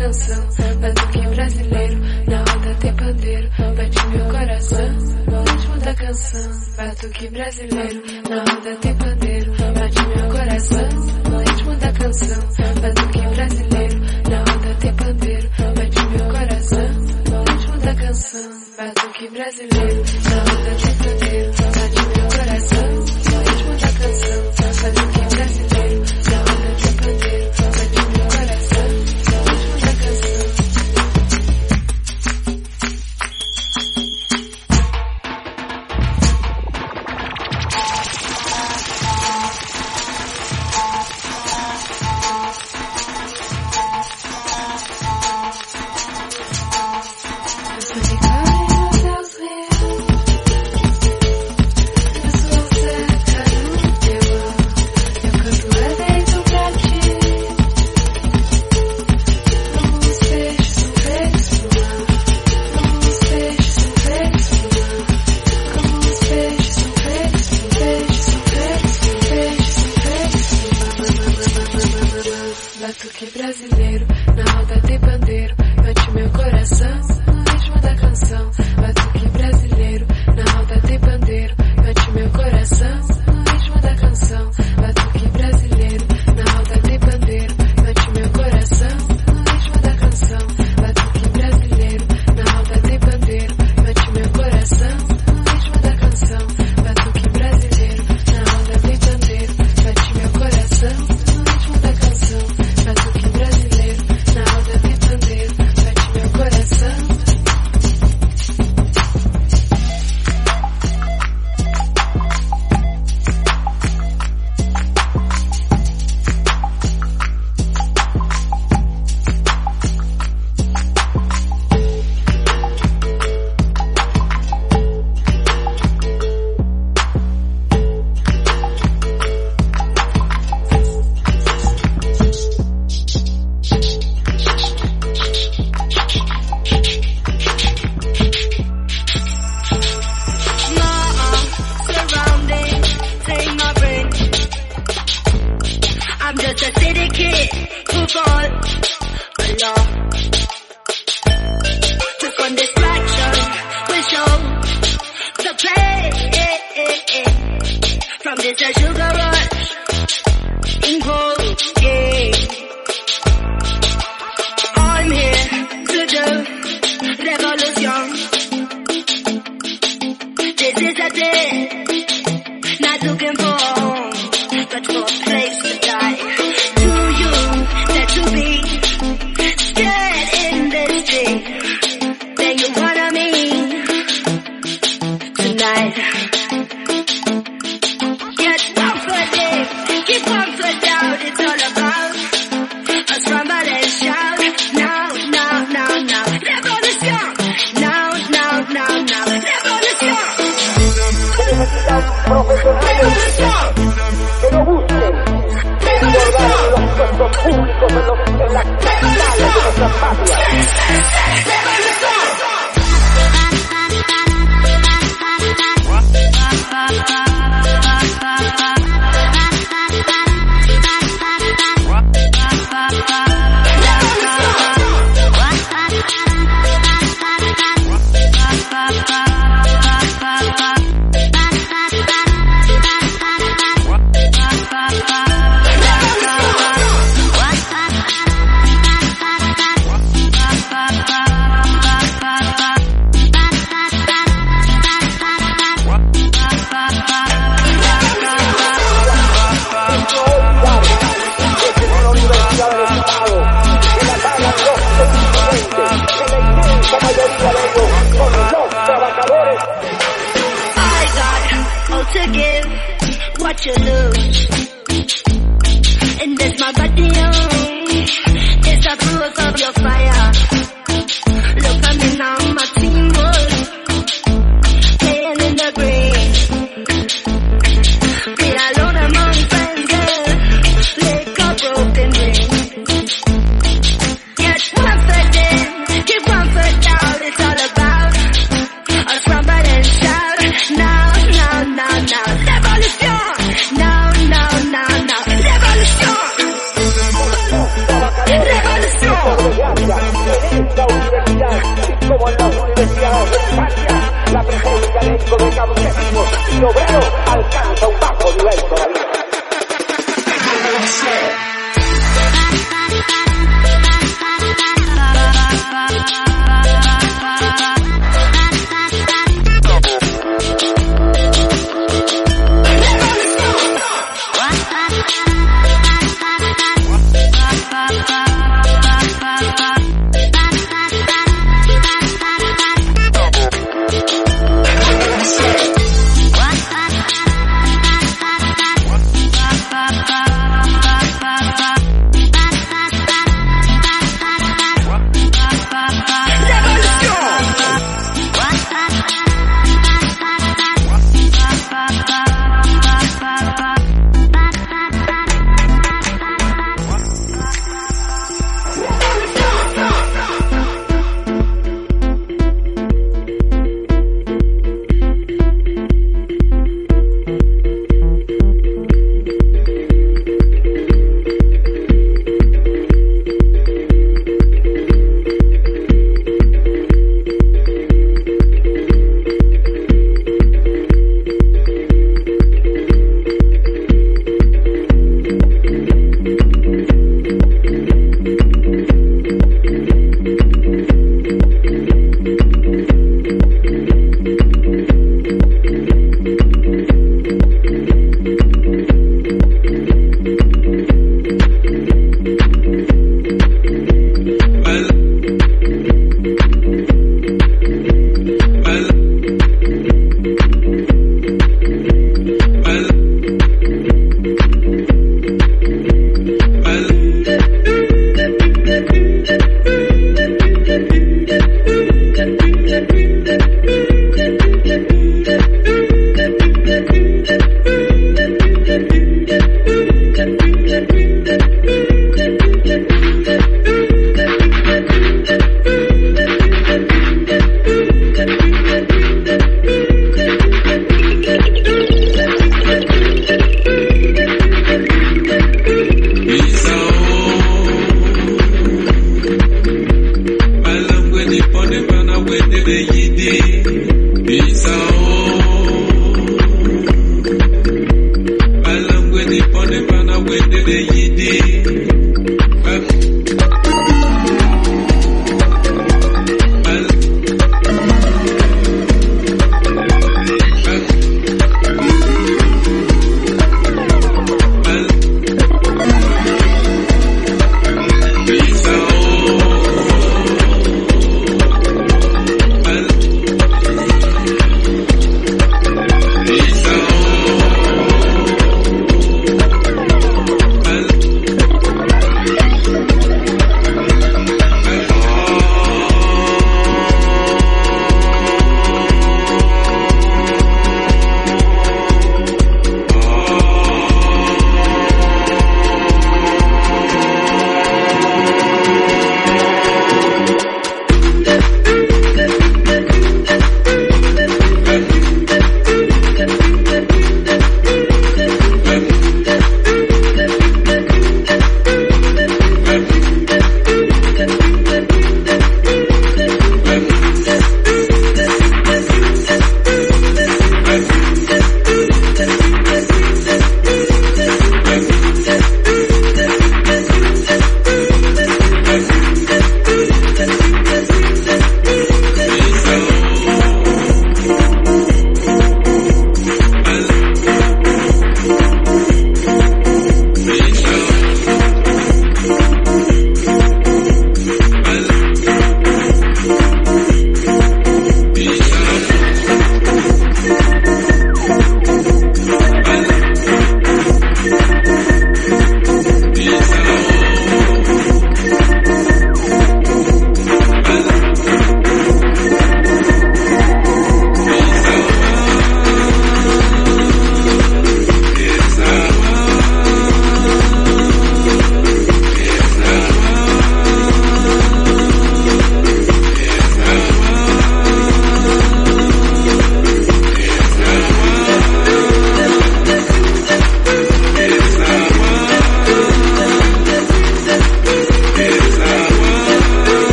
canção. Batuque brasileiro, na roda tem pandeiro, bate meu coração. No ritmo da canção, batuque brasileiro, na roda tem pandeiro, bate meu coração. No ritmo da canção, batuque brasileiro.